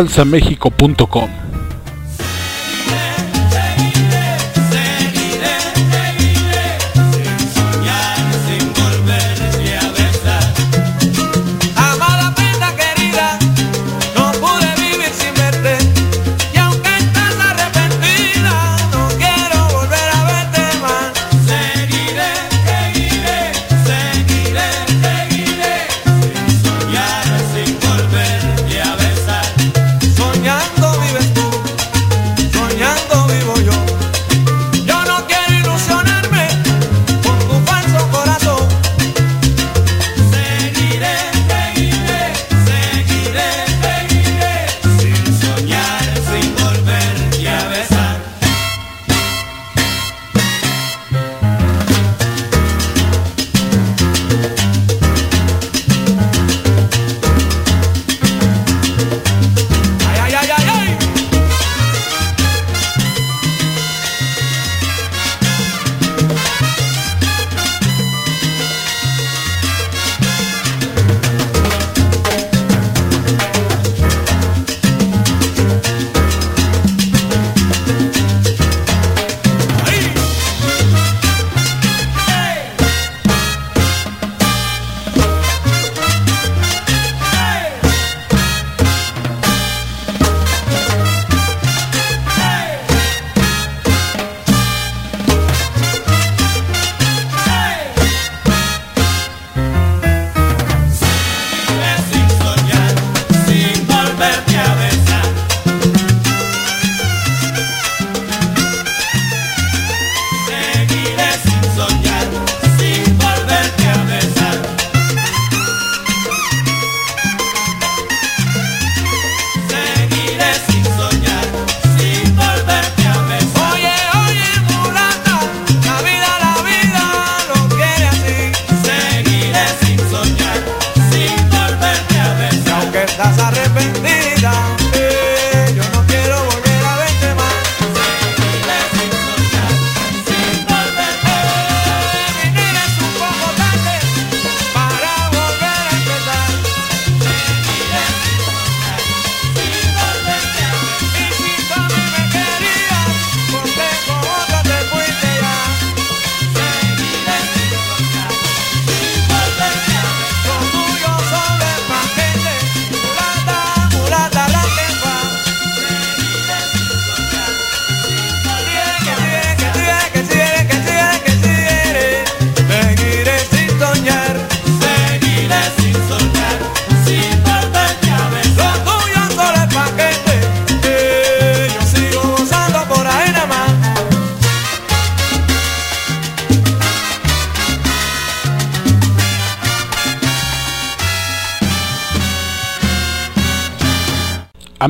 salsamexico.com.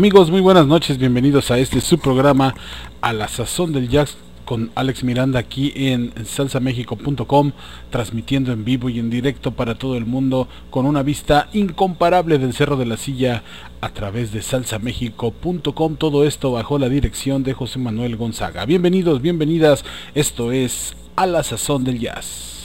Amigos, muy buenas noches, bienvenidos a este su programa A la Sazón del Jazz con Alex Miranda aquí en salsamexico.com, transmitiendo en vivo y en directo para todo el mundo con una vista incomparable del Cerro de la Silla a través de salsamexico.com. Todo esto bajo la dirección de José Manuel Gonzaga. Bienvenidos, bienvenidas, esto es A la Sazón del Jazz.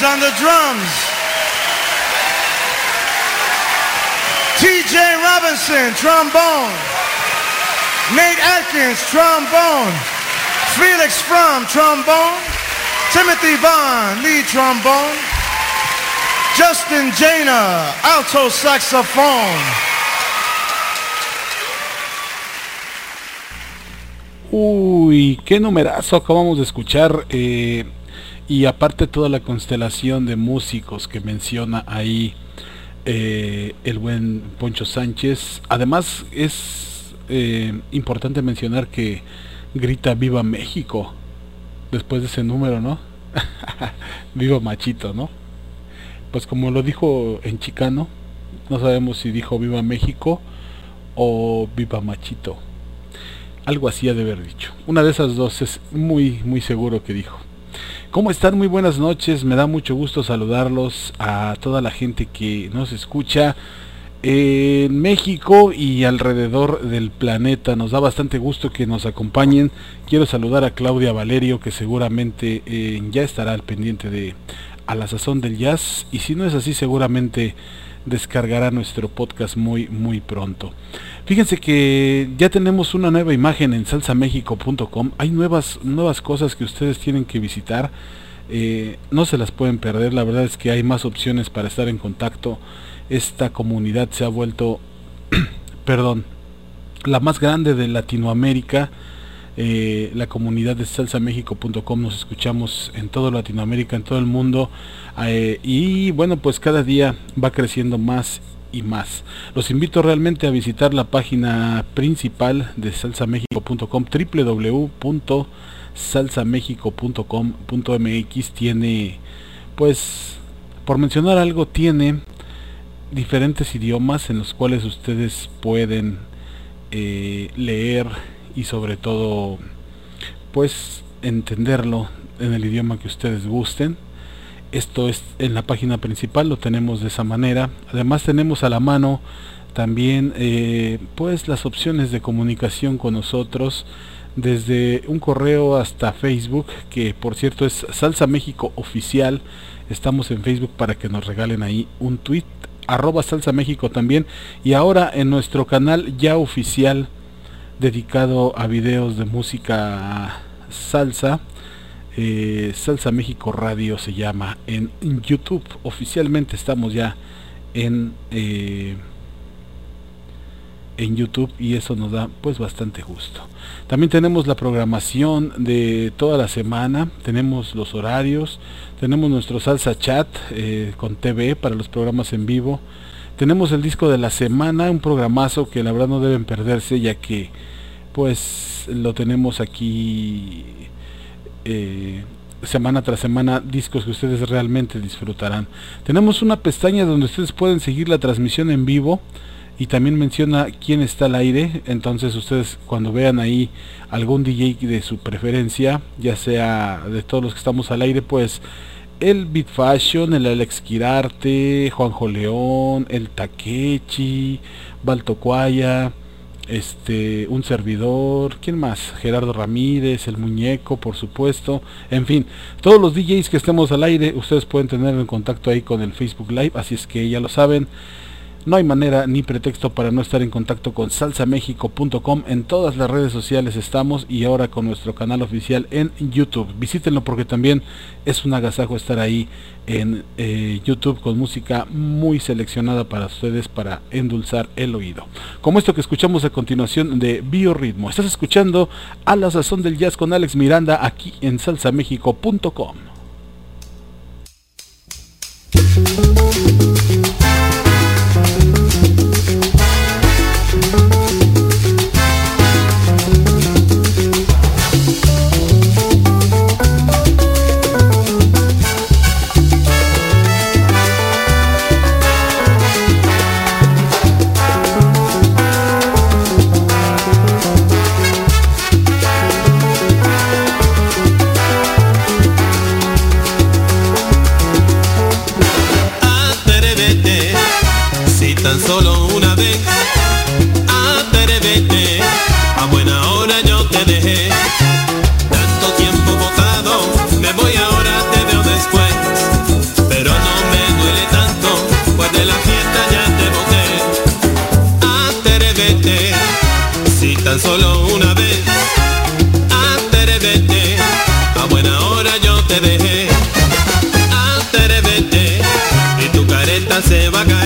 Edwards on the drums. TJ Robinson, trombone. Nate Atkins, trombone. Felix Fromm, trombone. Timothy Vaughn, lead trombone. Justin Jana, alto saxophone. Uy, qué numerazo acabamos de escuchar. eh, y aparte toda la constelación de músicos que menciona ahí eh, el buen Poncho Sánchez. Además es eh, importante mencionar que grita Viva México después de ese número, ¿no? Viva Machito, ¿no? Pues como lo dijo en chicano, no sabemos si dijo Viva México o Viva Machito. Algo así ha de haber dicho. Una de esas dos es muy, muy seguro que dijo. ¿Cómo están? Muy buenas noches. Me da mucho gusto saludarlos a toda la gente que nos escucha en México y alrededor del planeta. Nos da bastante gusto que nos acompañen. Quiero saludar a Claudia Valerio, que seguramente eh, ya estará al pendiente de A la Sazón del Jazz. Y si no es así, seguramente descargará nuestro podcast muy, muy pronto. Fíjense que ya tenemos una nueva imagen en salsamexico.com. Hay nuevas, nuevas cosas que ustedes tienen que visitar. Eh, no se las pueden perder. La verdad es que hay más opciones para estar en contacto. Esta comunidad se ha vuelto, perdón, la más grande de Latinoamérica. Eh, la comunidad de salsamexico.com nos escuchamos en toda Latinoamérica, en todo el mundo. eh, y bueno, pues cada día va creciendo más y más. Los invito realmente a visitar la página principal de salsamexico.com www.salsamexico.com.mx tiene pues por mencionar algo tiene diferentes idiomas en los cuales ustedes pueden eh, leer y sobre todo pues entenderlo en el idioma que ustedes gusten esto es en la página principal lo tenemos de esa manera. Además tenemos a la mano también eh, pues las opciones de comunicación con nosotros desde un correo hasta Facebook que por cierto es Salsa México Oficial. Estamos en Facebook para que nos regalen ahí un tweet arroba Salsa México también. Y ahora en nuestro canal ya oficial dedicado a videos de música salsa eh, Salsa México Radio se llama en YouTube. Oficialmente estamos ya en eh, en YouTube y eso nos da pues bastante gusto. También tenemos la programación de toda la semana, tenemos los horarios, tenemos nuestro salsa chat eh, con TV para los programas en vivo. Tenemos el disco de la semana, un programazo que la verdad no deben perderse ya que pues lo tenemos aquí eh, semana tras semana discos que ustedes realmente disfrutarán. Tenemos una pestaña donde ustedes pueden seguir la transmisión en vivo y también menciona quién está al aire. Entonces ustedes cuando vean ahí algún DJ de su preferencia, ya sea de todos los que estamos al aire, pues el Beat Fashion, el Alex Quirarte, Juanjo León, el Takechi, Baltocuaya, este un servidor, ¿quién más? Gerardo Ramírez, el muñeco, por supuesto. En fin, todos los DJs que estemos al aire, ustedes pueden tener en contacto ahí con el Facebook Live, así es que ya lo saben. No hay manera ni pretexto para no estar en contacto con salsamexico.com. En todas las redes sociales estamos y ahora con nuestro canal oficial en YouTube. Visítenlo porque también es un agasajo estar ahí en eh, YouTube con música muy seleccionada para ustedes para endulzar el oído. Como esto que escuchamos a continuación de Biorritmo. Estás escuchando a la sazón del jazz con Alex Miranda aquí en salsamexico.com. se va a caer.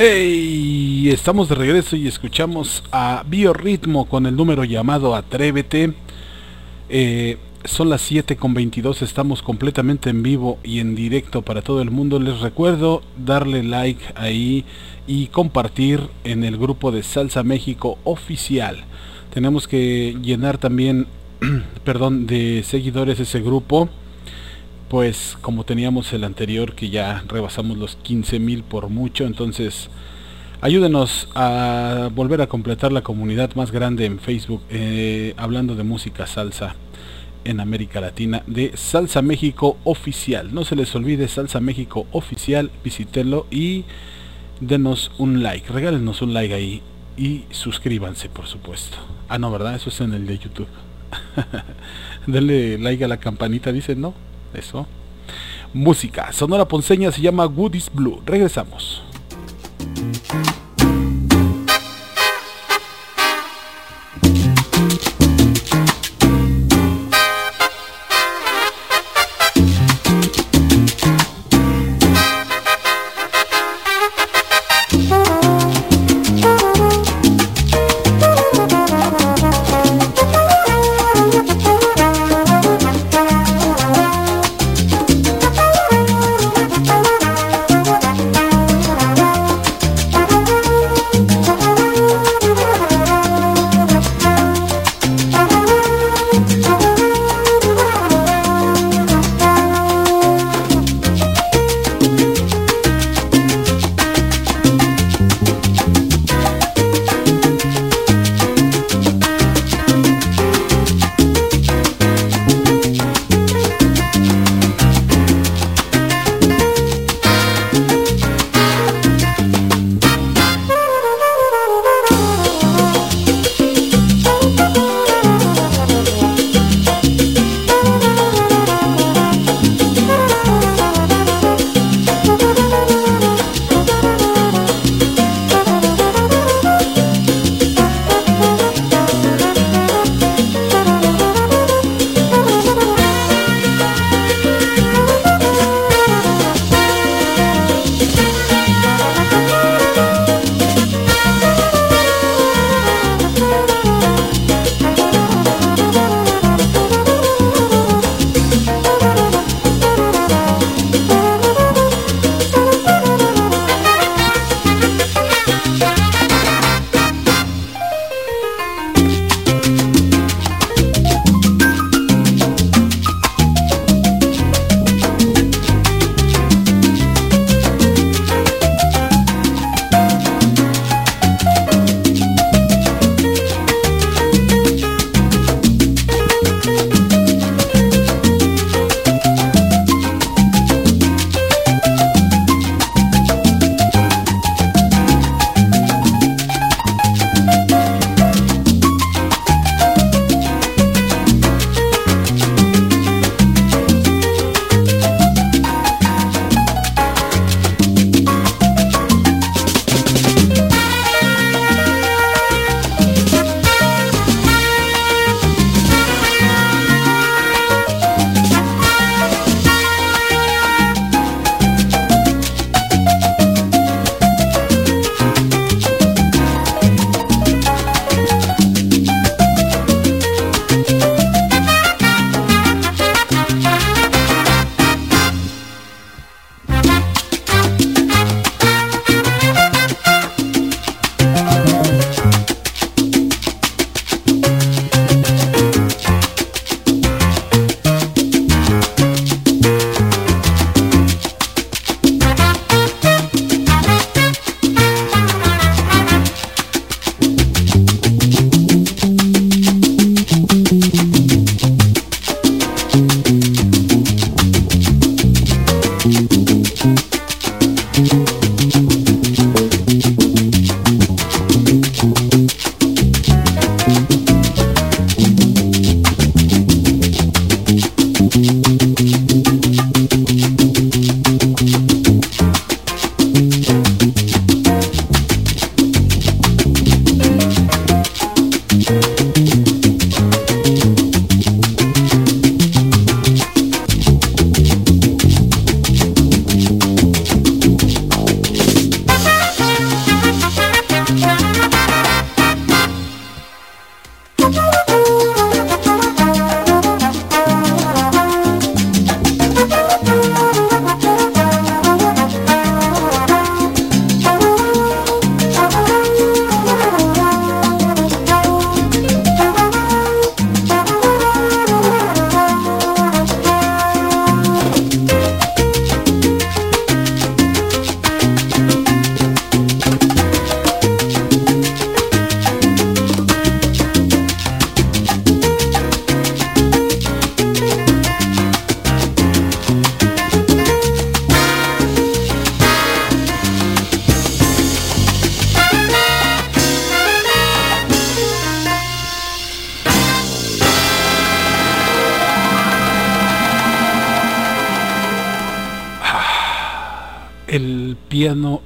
Y estamos de regreso y escuchamos a Biorritmo con el número llamado Atrévete. Eh, son las 7 con 22, estamos completamente en vivo y en directo para todo el mundo. Les recuerdo darle like ahí y compartir en el grupo de Salsa México oficial. Tenemos que llenar también, perdón, de seguidores ese grupo. Pues como teníamos el anterior que ya rebasamos los 15 mil por mucho, entonces ayúdenos a volver a completar la comunidad más grande en Facebook eh, hablando de música salsa en América Latina de Salsa México Oficial. No se les olvide Salsa México Oficial, visítenlo y denos un like, regálenos un like ahí y suscríbanse por supuesto. Ah no, ¿verdad? Eso es en el de YouTube. Denle like a la campanita, dicen, ¿no? Eso. Música. Sonora Ponceña se llama Woody's Blue. Regresamos.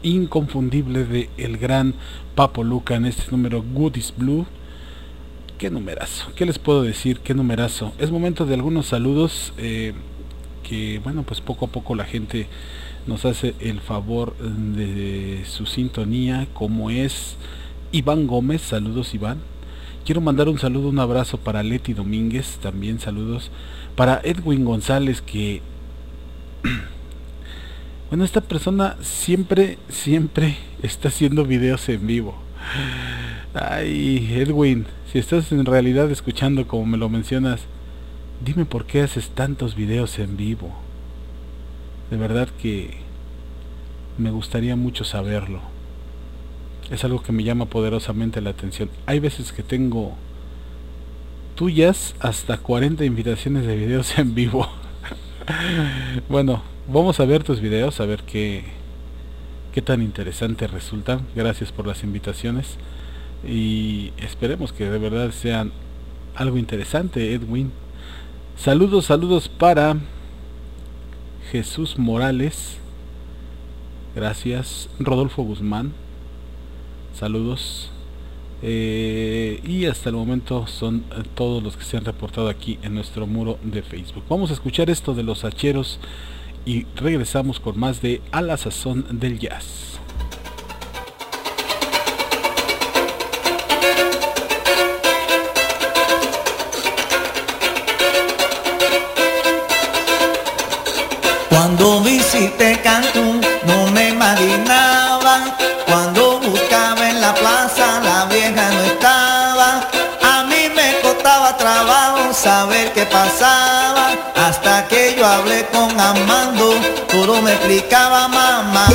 Inconfundible de el gran Papo Luca en este número Goodies Blue. Qué numerazo, ¿qué les puedo decir? Qué numerazo. Es momento de algunos saludos eh, que, bueno, pues poco a poco la gente nos hace el favor de su sintonía, como es Iván Gómez. Saludos, Iván. Quiero mandar un saludo, un abrazo para Leti Domínguez, también saludos. Para Edwin González, que Bueno, esta persona siempre, siempre está haciendo videos en vivo. Ay, Edwin, si estás en realidad escuchando como me lo mencionas, dime por qué haces tantos videos en vivo. De verdad que me gustaría mucho saberlo. Es algo que me llama poderosamente la atención. Hay veces que tengo tuyas hasta 40 invitaciones de videos en vivo. bueno, vamos a ver tus videos, a ver qué, qué tan interesantes resultan. Gracias por las invitaciones y esperemos que de verdad sean algo interesante, Edwin. Saludos, saludos para Jesús Morales. Gracias. Rodolfo Guzmán. Saludos. Eh, y hasta el momento son eh, todos los que se han reportado aquí en nuestro muro de Facebook. Vamos a escuchar esto de los hacheros y regresamos con más de A la Sazón del Jazz. Cuando visité Cancún no me imaginaba. Cuando buscaba en la plaza la vieja no estaba. A mí me costaba trabajo saber qué pasaba hablé con Amando Todo me explicaba mamá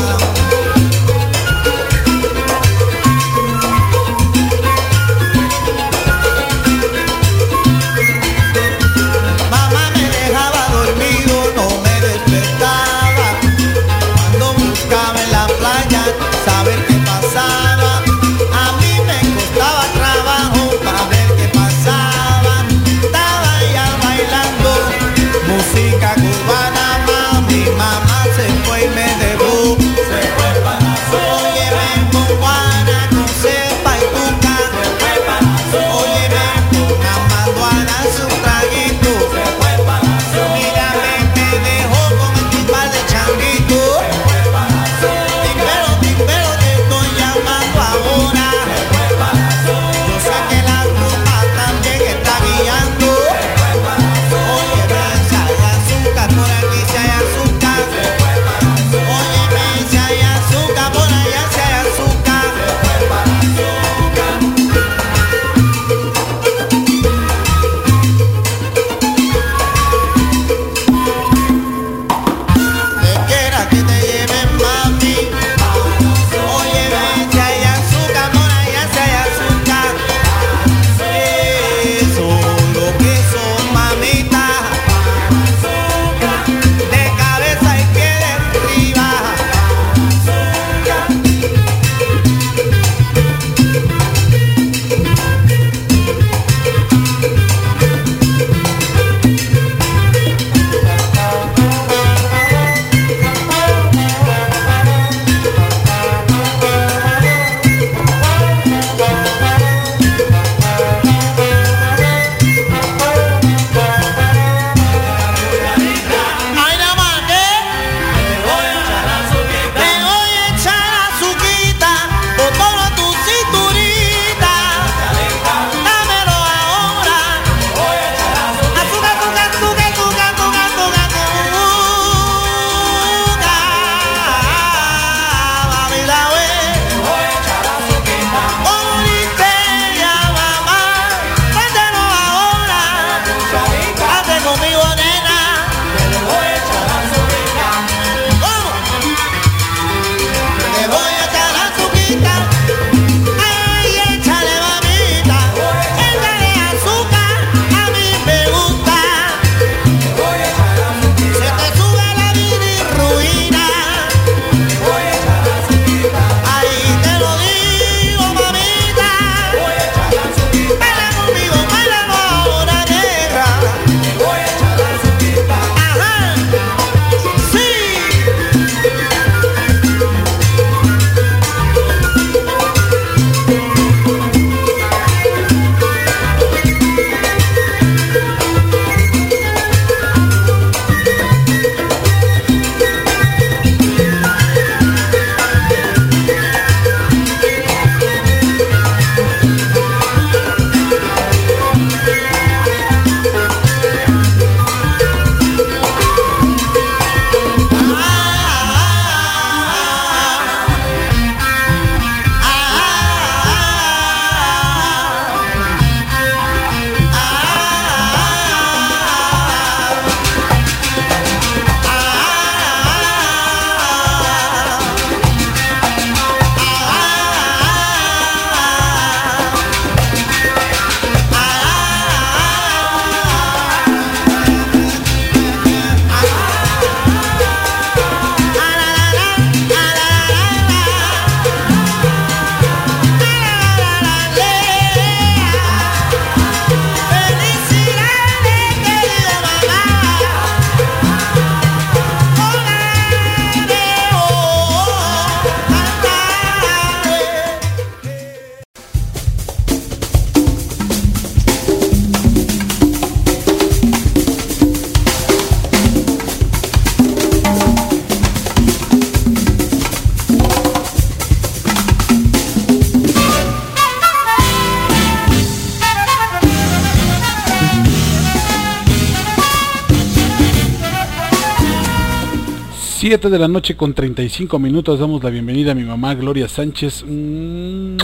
7 de la noche con 35 minutos damos la bienvenida a mi mamá Gloria Sánchez. Un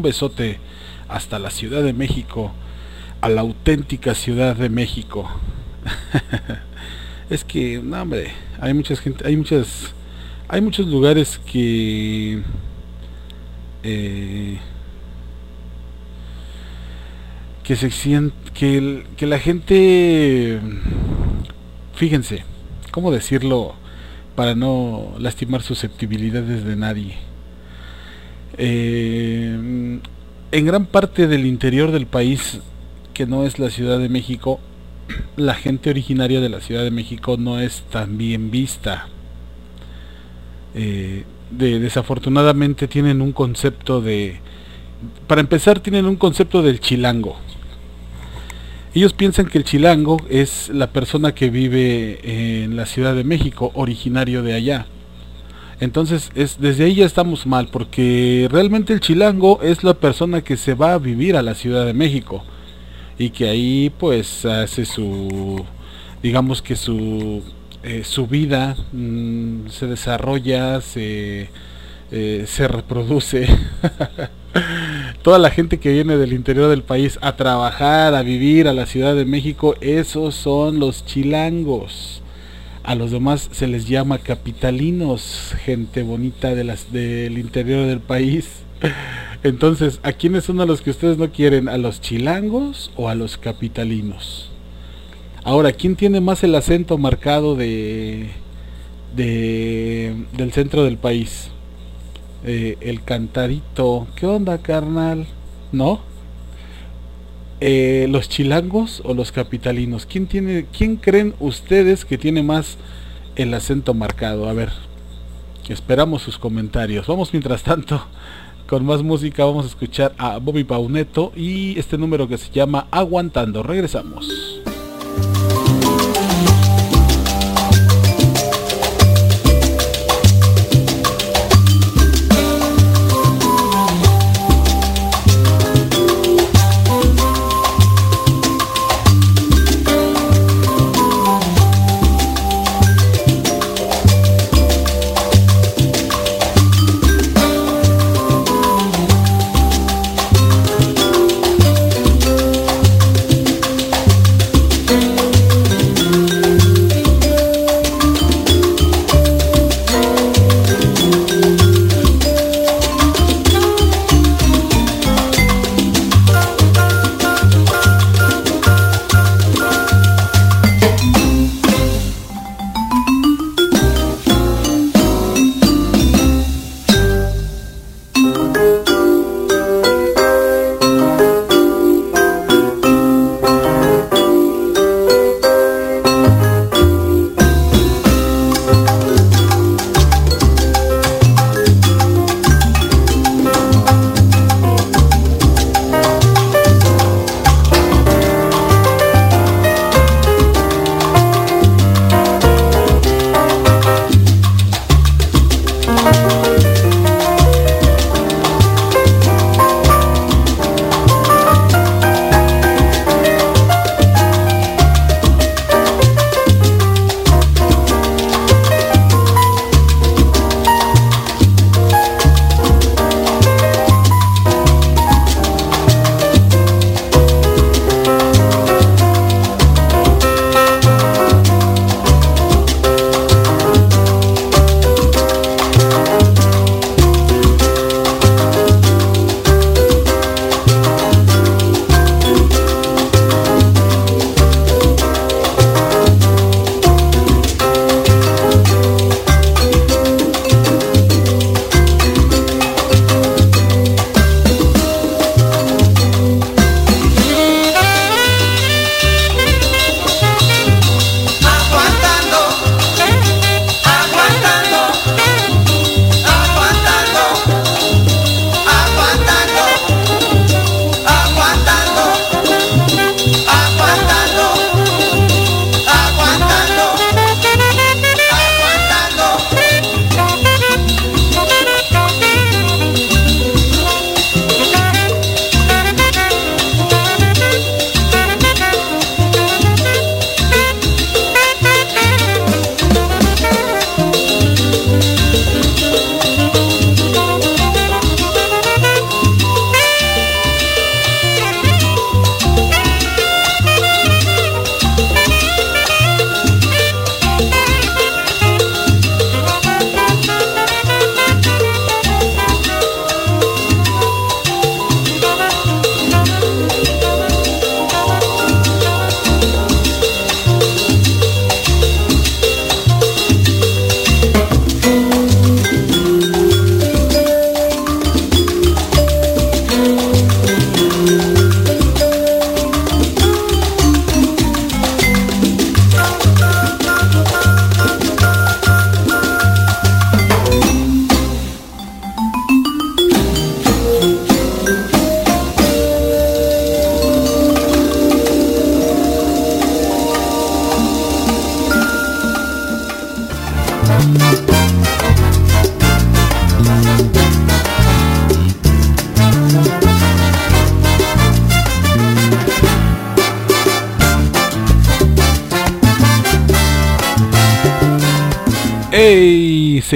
besote hasta la Ciudad de México, a la auténtica Ciudad de México. es que, no hombre, hay muchas gente, hay muchas, hay muchos lugares que eh, que se que, que la gente fíjense cómo decirlo para no lastimar susceptibilidades de nadie. Eh, en gran parte del interior del país que no es la Ciudad de México la gente originaria de la Ciudad de México no es tan bien vista. Eh, de, desafortunadamente tienen un concepto de para empezar tienen un concepto del chilango ellos piensan que el chilango es la persona que vive en la Ciudad de México, originario de allá. Entonces, es, desde ahí ya estamos mal, porque realmente el chilango es la persona que se va a vivir a la Ciudad de México y que ahí pues hace su, digamos que su, eh, su vida mm, se desarrolla, se, eh, se reproduce. Toda la gente que viene del interior del país a trabajar, a vivir a la Ciudad de México, esos son los chilangos. A los demás se les llama capitalinos, gente bonita de las, del interior del país. Entonces, ¿a quiénes son a los que ustedes no quieren? ¿A los chilangos o a los capitalinos? Ahora, ¿quién tiene más el acento marcado de, de del centro del país? Eh, el cantarito. ¿Qué onda, carnal? ¿No? Eh, ¿Los chilangos o los capitalinos? ¿Quién tiene, quién creen ustedes que tiene más el acento marcado? A ver, esperamos sus comentarios. Vamos mientras tanto con más música. Vamos a escuchar a Bobby Pauneto y este número que se llama Aguantando. Regresamos.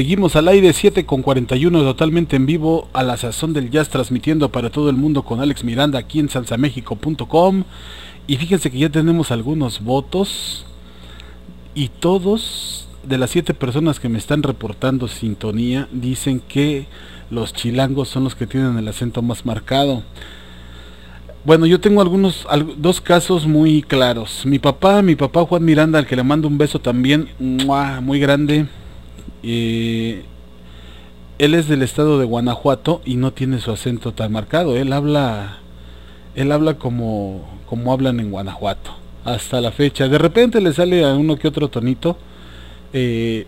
Seguimos al aire 7 con 41 totalmente en vivo a la sazón del jazz transmitiendo para todo el mundo con Alex Miranda aquí en salsamexico.com y fíjense que ya tenemos algunos votos y todos de las siete personas que me están reportando sintonía dicen que los chilangos son los que tienen el acento más marcado. Bueno, yo tengo algunos dos casos muy claros. Mi papá, mi papá Juan Miranda, al que le mando un beso también, muy grande. Él es del estado de Guanajuato y no tiene su acento tan marcado. Él habla, él habla como, como hablan en Guanajuato hasta la fecha. De repente le sale a uno que otro tonito eh,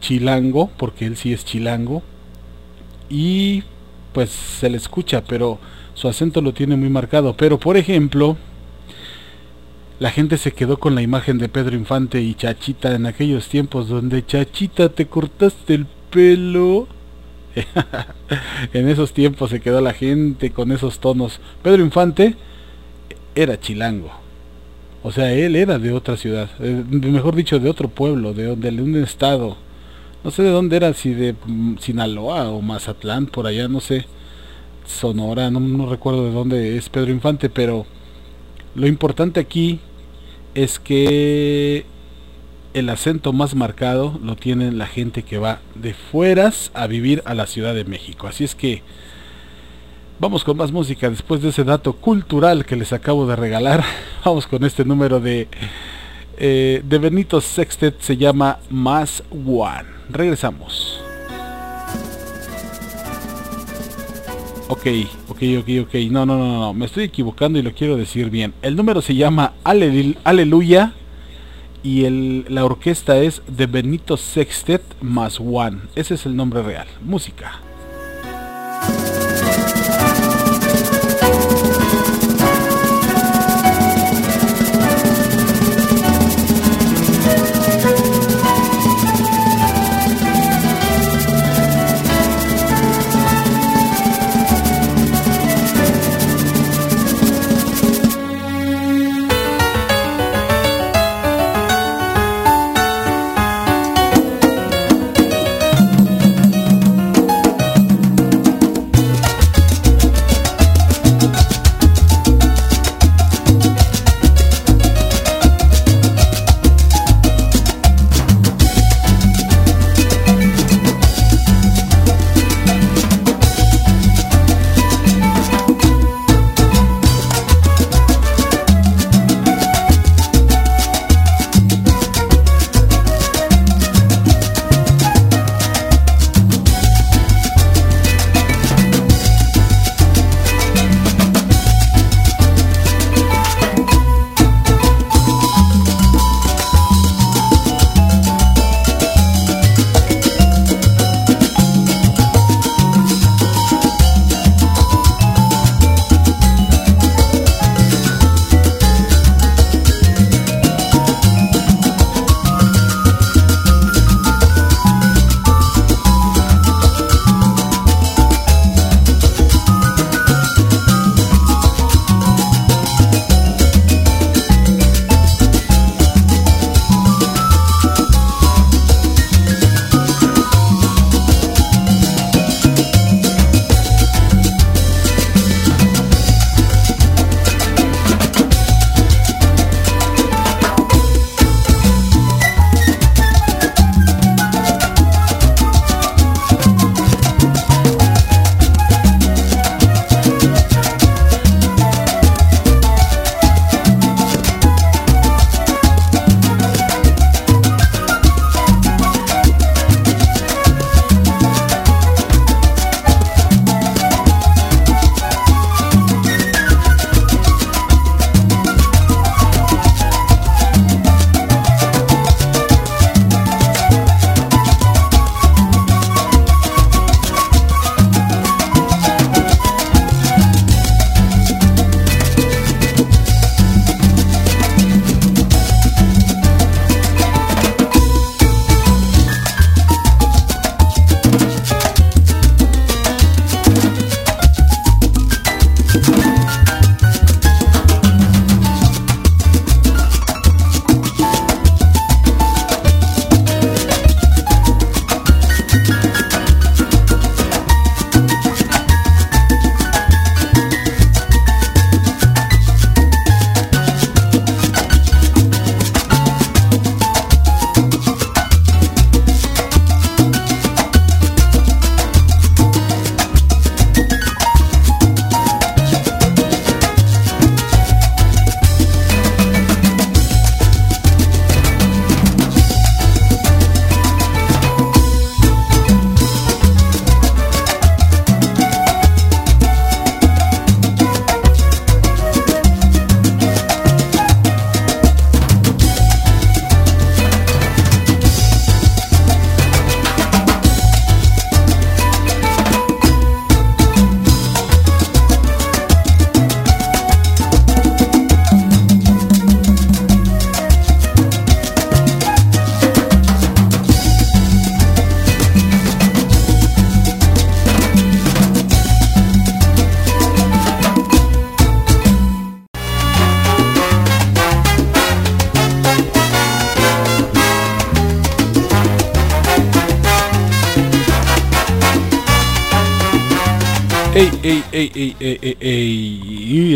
chilango, porque él sí es chilango y pues se le escucha, pero su acento lo tiene muy marcado. Pero por ejemplo, la gente se quedó con la imagen de Pedro Infante y Chachita en aquellos tiempos donde Chachita te cortaste el pelo. en esos tiempos se quedó la gente con esos tonos. Pedro Infante era chilango. O sea, él era de otra ciudad, eh, mejor dicho, de otro pueblo, de, de un estado. No sé de dónde era, si de mm, Sinaloa o Mazatlán, por allá, no sé. Sonora, no, no recuerdo de dónde es Pedro Infante, pero lo importante aquí es que el acento más marcado lo tiene la gente que va de fueras a vivir a la Ciudad de México. Así es que vamos con más música después de ese dato cultural que les acabo de regalar. Vamos con este número de, eh, de Benito Sextet, se llama Más One. Regresamos. Ok, ok, ok, ok. No, no, no, no. Me estoy equivocando y lo quiero decir bien. El número se llama Aleluya y el, la orquesta es de Benito Sextet más One. Ese es el nombre real. Música.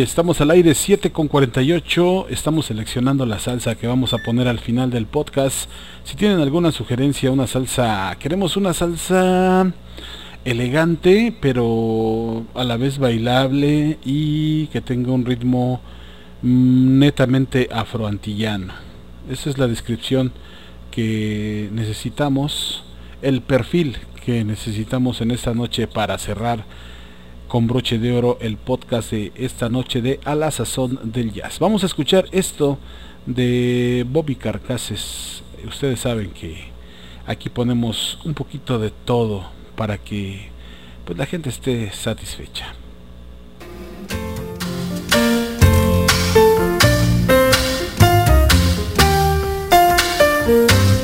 Estamos al aire 7 con 48. Estamos seleccionando la salsa que vamos a poner al final del podcast. Si tienen alguna sugerencia, una salsa, queremos una salsa elegante, pero a la vez bailable y que tenga un ritmo mm, netamente afroantillano. Esa es la descripción que necesitamos, el perfil que necesitamos en esta noche para cerrar con broche de oro el podcast de esta noche de A la Sazón del Jazz. Vamos a escuchar esto de Bobby Carcases. Ustedes saben que aquí ponemos un poquito de todo para que pues, la gente esté satisfecha. ¿Cómo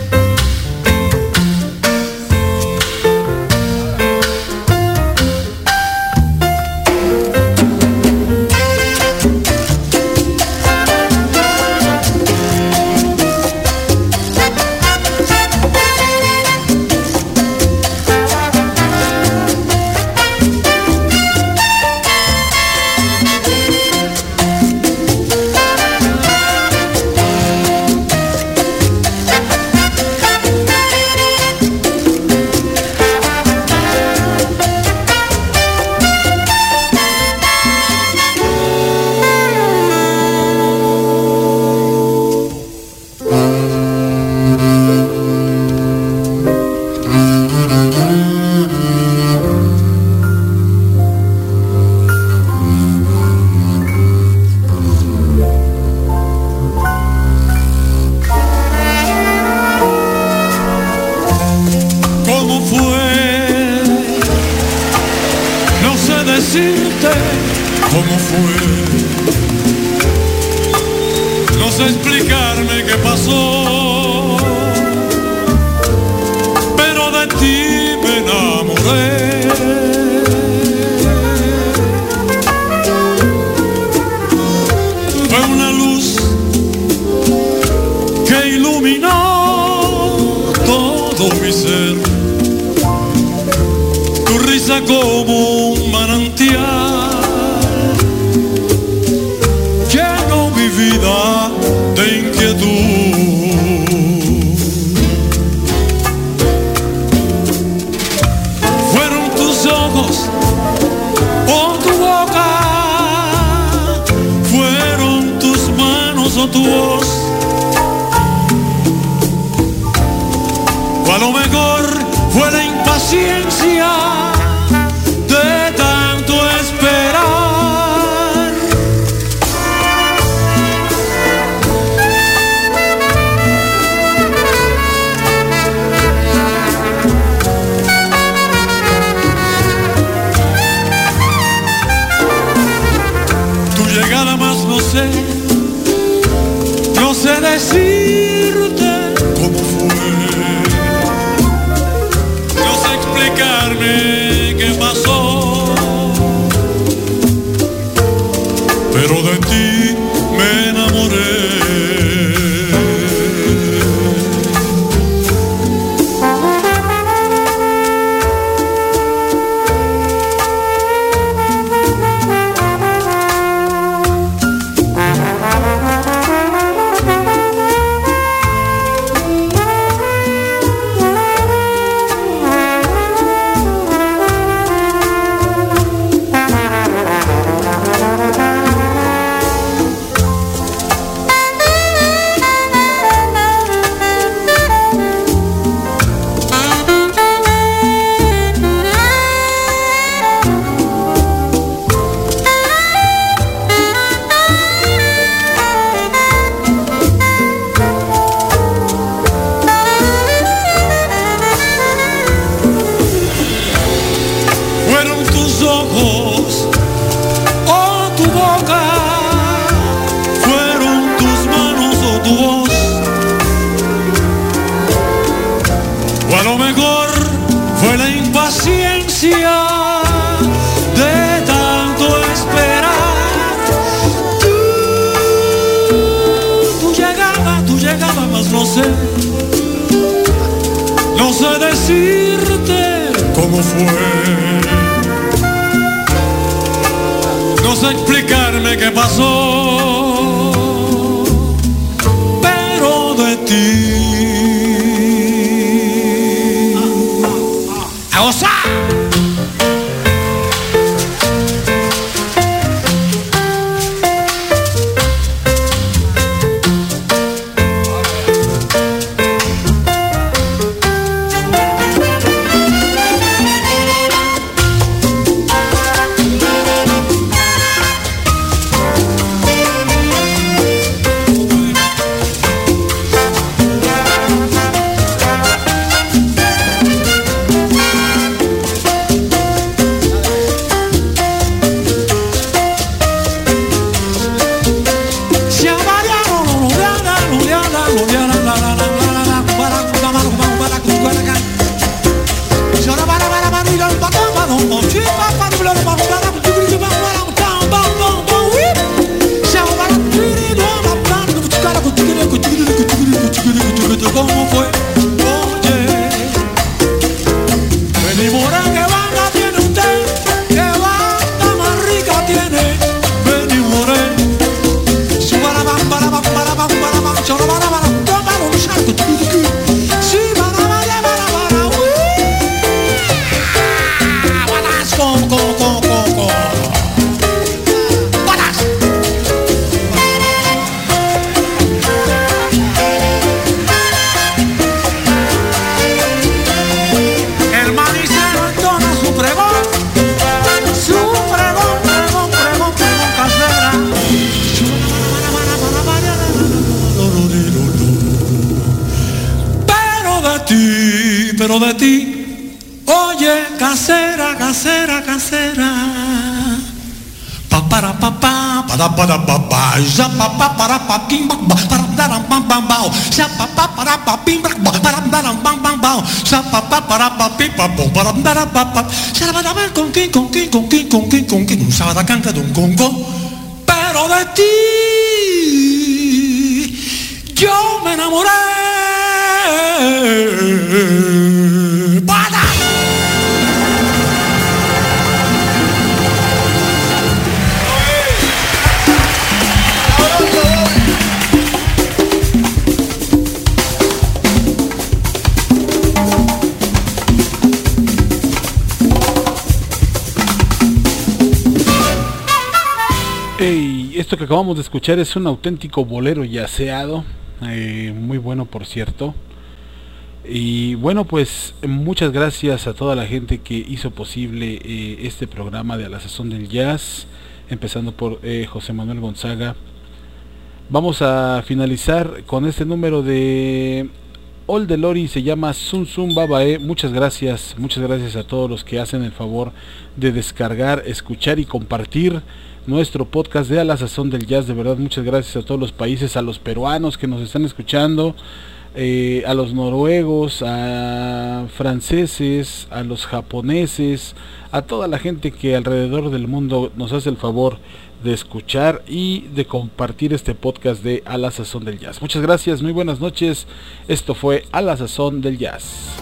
más no sé, no ¡A gozar! Pero de ti yo me enamoré que acabamos de escuchar es un auténtico bolero yaceado, eh, muy bueno por cierto. Y bueno, pues muchas gracias a toda la gente que hizo posible eh, este programa de A la Sazón del Jazz, empezando por eh, José Manuel Gonzaga. Vamos a finalizar con este número de All de Lori, se llama Sun Sun Babae. Muchas gracias, muchas gracias a todos los que hacen el favor de descargar, escuchar y compartir nuestro podcast de A la Sazón del Jazz. De verdad, muchas gracias a todos los países, a los peruanos que nos están escuchando, eh, a los noruegos, a franceses, a los japoneses, a toda la gente que alrededor del mundo nos hace el favor de escuchar y de compartir este podcast de A la Sazón del Jazz. Muchas gracias, muy buenas noches. Esto fue A la Sazón del Jazz.